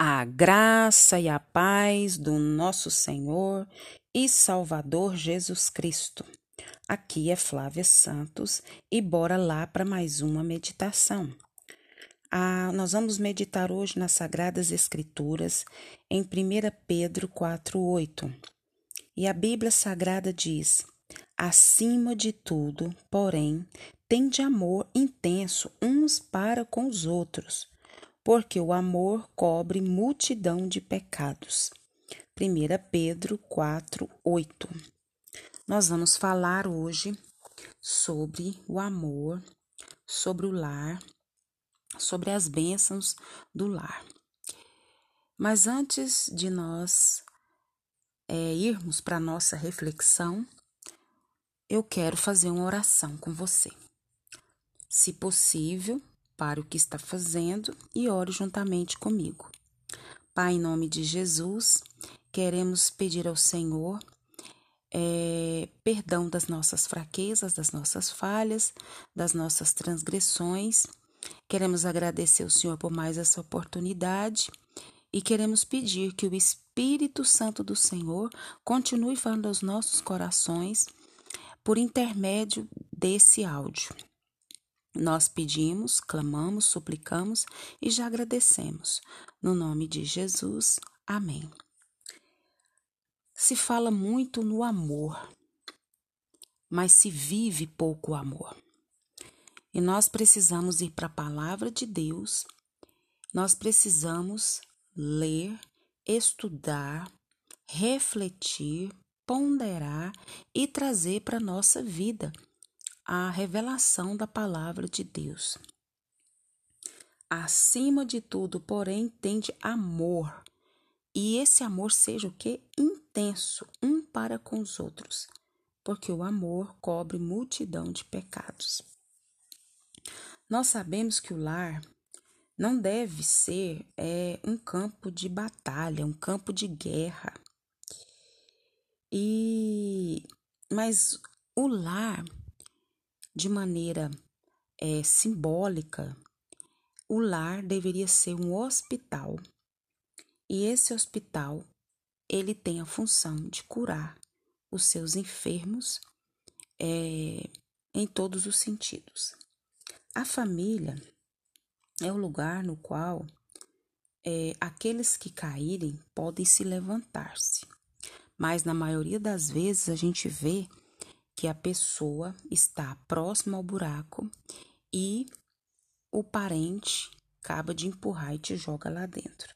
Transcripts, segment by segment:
A graça e a paz do nosso Senhor e Salvador Jesus Cristo. Aqui é Flávia Santos e bora lá para mais uma meditação. Ah, nós vamos meditar hoje nas Sagradas Escrituras em 1 Pedro 4,8. E a Bíblia Sagrada diz: Acima de tudo, porém, tende amor intenso uns para com os outros porque o amor cobre multidão de pecados. 1 Pedro 4, 8. Nós vamos falar hoje sobre o amor, sobre o lar, sobre as bênçãos do lar. Mas antes de nós é, irmos para a nossa reflexão, eu quero fazer uma oração com você. Se possível, Pare o que está fazendo e ore juntamente comigo. Pai, em nome de Jesus, queremos pedir ao Senhor é, perdão das nossas fraquezas, das nossas falhas, das nossas transgressões. Queremos agradecer ao Senhor por mais essa oportunidade e queremos pedir que o Espírito Santo do Senhor continue falando aos nossos corações por intermédio desse áudio. Nós pedimos, clamamos, suplicamos e já agradecemos. No nome de Jesus, amém. Se fala muito no amor, mas se vive pouco amor. E nós precisamos ir para a palavra de Deus, nós precisamos ler, estudar, refletir, ponderar e trazer para a nossa vida a revelação da palavra de Deus. Acima de tudo, porém, tende amor. E esse amor seja o que? Intenso, um para com os outros, porque o amor cobre multidão de pecados. Nós sabemos que o lar não deve ser é, um campo de batalha, um campo de guerra. E mas o lar de maneira é, simbólica, o lar deveria ser um hospital. E esse hospital, ele tem a função de curar os seus enfermos é, em todos os sentidos. A família é o lugar no qual é, aqueles que caírem podem se levantar-se. Mas na maioria das vezes a gente vê que a pessoa está próxima ao buraco e o parente acaba de empurrar e te joga lá dentro.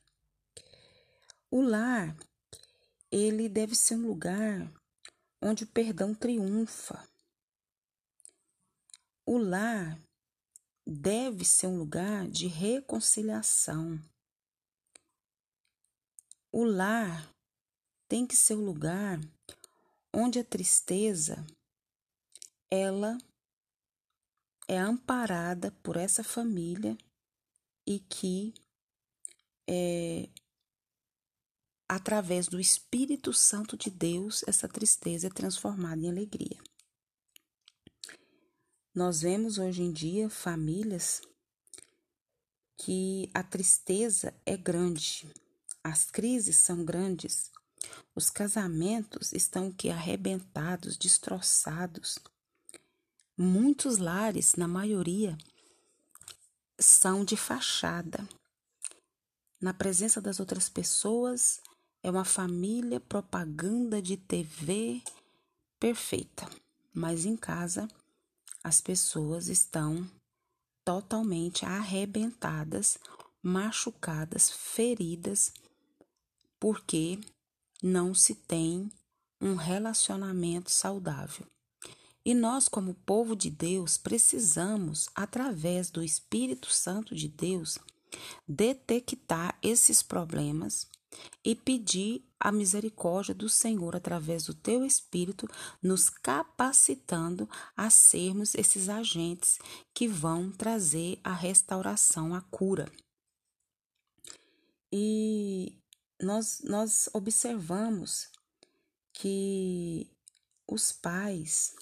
O lar, ele deve ser um lugar onde o perdão triunfa. O lar deve ser um lugar de reconciliação. O lar tem que ser o um lugar onde a tristeza ela é amparada por essa família e que é, através do Espírito Santo de Deus essa tristeza é transformada em alegria. Nós vemos hoje em dia famílias que a tristeza é grande, as crises são grandes, os casamentos estão que arrebentados, destroçados, Muitos lares, na maioria, são de fachada. Na presença das outras pessoas, é uma família propaganda de TV perfeita, mas em casa as pessoas estão totalmente arrebentadas, machucadas, feridas, porque não se tem um relacionamento saudável. E nós, como povo de Deus, precisamos, através do Espírito Santo de Deus, detectar esses problemas e pedir a misericórdia do Senhor através do teu Espírito, nos capacitando a sermos esses agentes que vão trazer a restauração, a cura. E nós, nós observamos que os pais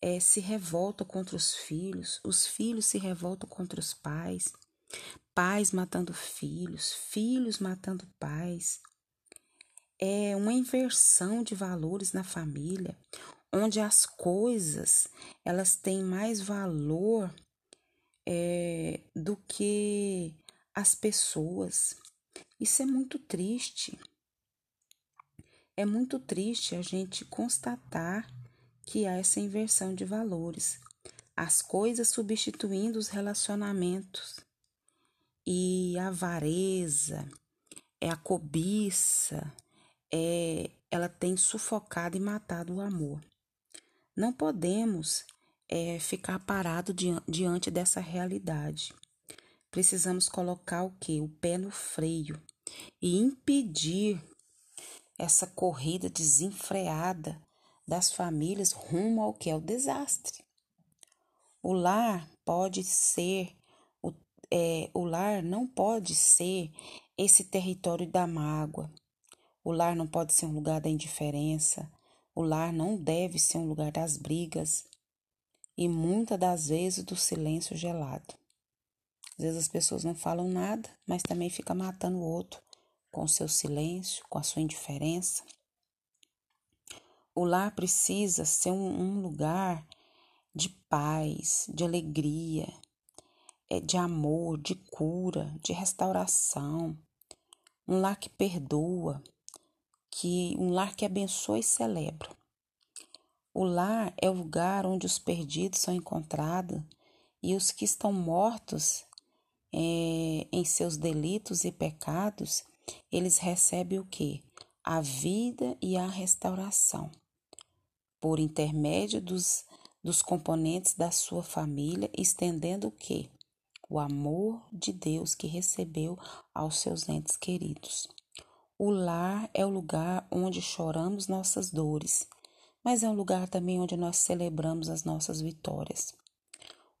é, se revoltam contra os filhos, os filhos se revoltam contra os pais, pais matando filhos, filhos matando pais. É uma inversão de valores na família, onde as coisas elas têm mais valor é, do que as pessoas. Isso é muito triste. É muito triste a gente constatar que há essa inversão de valores, as coisas substituindo os relacionamentos e a avareza, é a cobiça, é, ela tem sufocado e matado o amor. Não podemos é, ficar parado diante dessa realidade. Precisamos colocar o que? O pé no freio e impedir essa corrida desenfreada das famílias rumo ao que é o desastre. O lar pode ser é, o lar não pode ser esse território da mágoa. O lar não pode ser um lugar da indiferença. O lar não deve ser um lugar das brigas e muitas das vezes do silêncio gelado. Às vezes as pessoas não falam nada, mas também fica matando o outro com o seu silêncio, com a sua indiferença. O lar precisa ser um, um lugar de paz, de alegria, é de amor, de cura, de restauração, um lar que perdoa, que um lar que abençoa e celebra. O lar é o lugar onde os perdidos são encontrados e os que estão mortos é, em seus delitos e pecados, eles recebem o que? A vida e a restauração. Por intermédio dos, dos componentes da sua família, estendendo o que? o amor de Deus que recebeu aos seus entes queridos. O lar é o lugar onde choramos nossas dores, mas é um lugar também onde nós celebramos as nossas vitórias.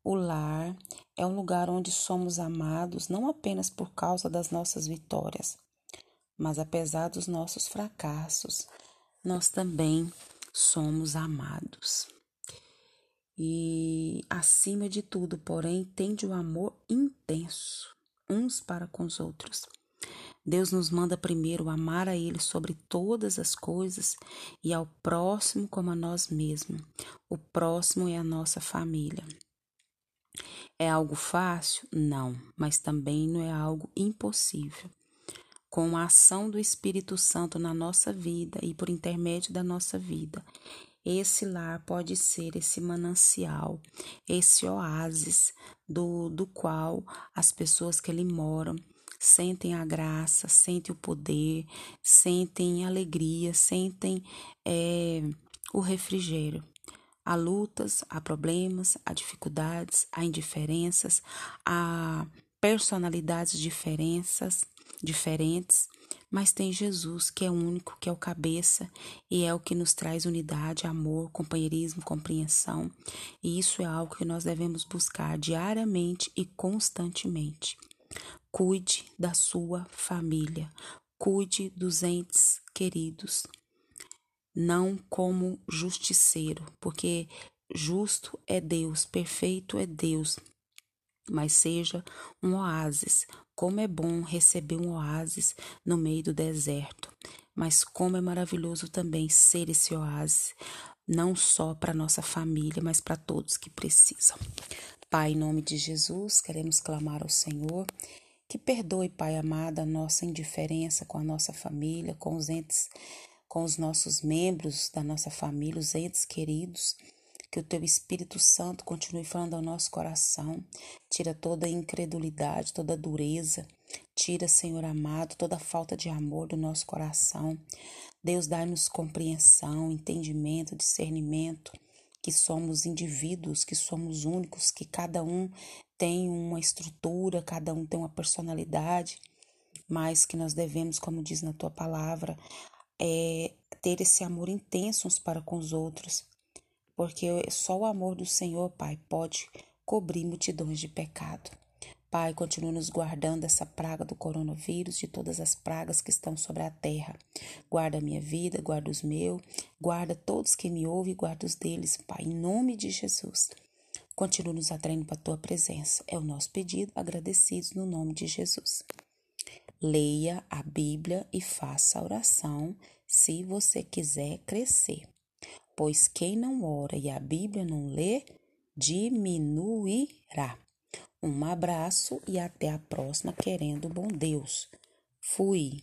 O lar é um lugar onde somos amados não apenas por causa das nossas vitórias, mas apesar dos nossos fracassos, nós também somos amados. E, acima de tudo, porém, tende o amor intenso uns para com os outros. Deus nos manda primeiro amar a Ele sobre todas as coisas e ao próximo como a nós mesmos. O próximo é a nossa família. É algo fácil? Não, mas também não é algo impossível. Com a ação do Espírito Santo na nossa vida e por intermédio da nossa vida, esse lar pode ser esse manancial, esse oásis do, do qual as pessoas que ali moram sentem a graça, sentem o poder, sentem alegria, sentem é, o refrigério. Há lutas, há problemas, há dificuldades, há indiferenças, há personalidades diferenças, diferentes, mas tem Jesus, que é único, que é o cabeça e é o que nos traz unidade, amor, companheirismo, compreensão. E isso é algo que nós devemos buscar diariamente e constantemente. Cuide da sua família, cuide dos entes queridos, não como justiceiro, porque justo é Deus, perfeito é Deus, mas seja um oásis, como é bom receber um oásis no meio do deserto, mas como é maravilhoso também ser esse oásis, não só para nossa família, mas para todos que precisam. Pai, em nome de Jesus, queremos clamar ao Senhor que perdoe, Pai amado, a nossa indiferença com a nossa família, com os entes, com os nossos membros da nossa família, os entes queridos que o teu Espírito Santo continue falando ao nosso coração. Tira toda a incredulidade, toda dureza. Tira, Senhor amado, toda falta de amor do nosso coração. Deus, dá-nos compreensão, entendimento, discernimento, que somos indivíduos, que somos únicos, que cada um tem uma estrutura, cada um tem uma personalidade, mas que nós devemos, como diz na tua palavra, é, ter esse amor intenso uns para com os outros porque só o amor do Senhor, Pai, pode cobrir multidões de pecado. Pai, continue nos guardando dessa praga do coronavírus, de todas as pragas que estão sobre a terra. Guarda a minha vida, guarda os meus, guarda todos que me ouvem guarda os deles, Pai, em nome de Jesus. Continue nos atraindo para a tua presença. É o nosso pedido, agradecidos no nome de Jesus. Leia a Bíblia e faça a oração se você quiser crescer. Pois quem não ora e a Bíblia não lê, diminuirá. Um abraço e até a próxima, querendo bom Deus. Fui.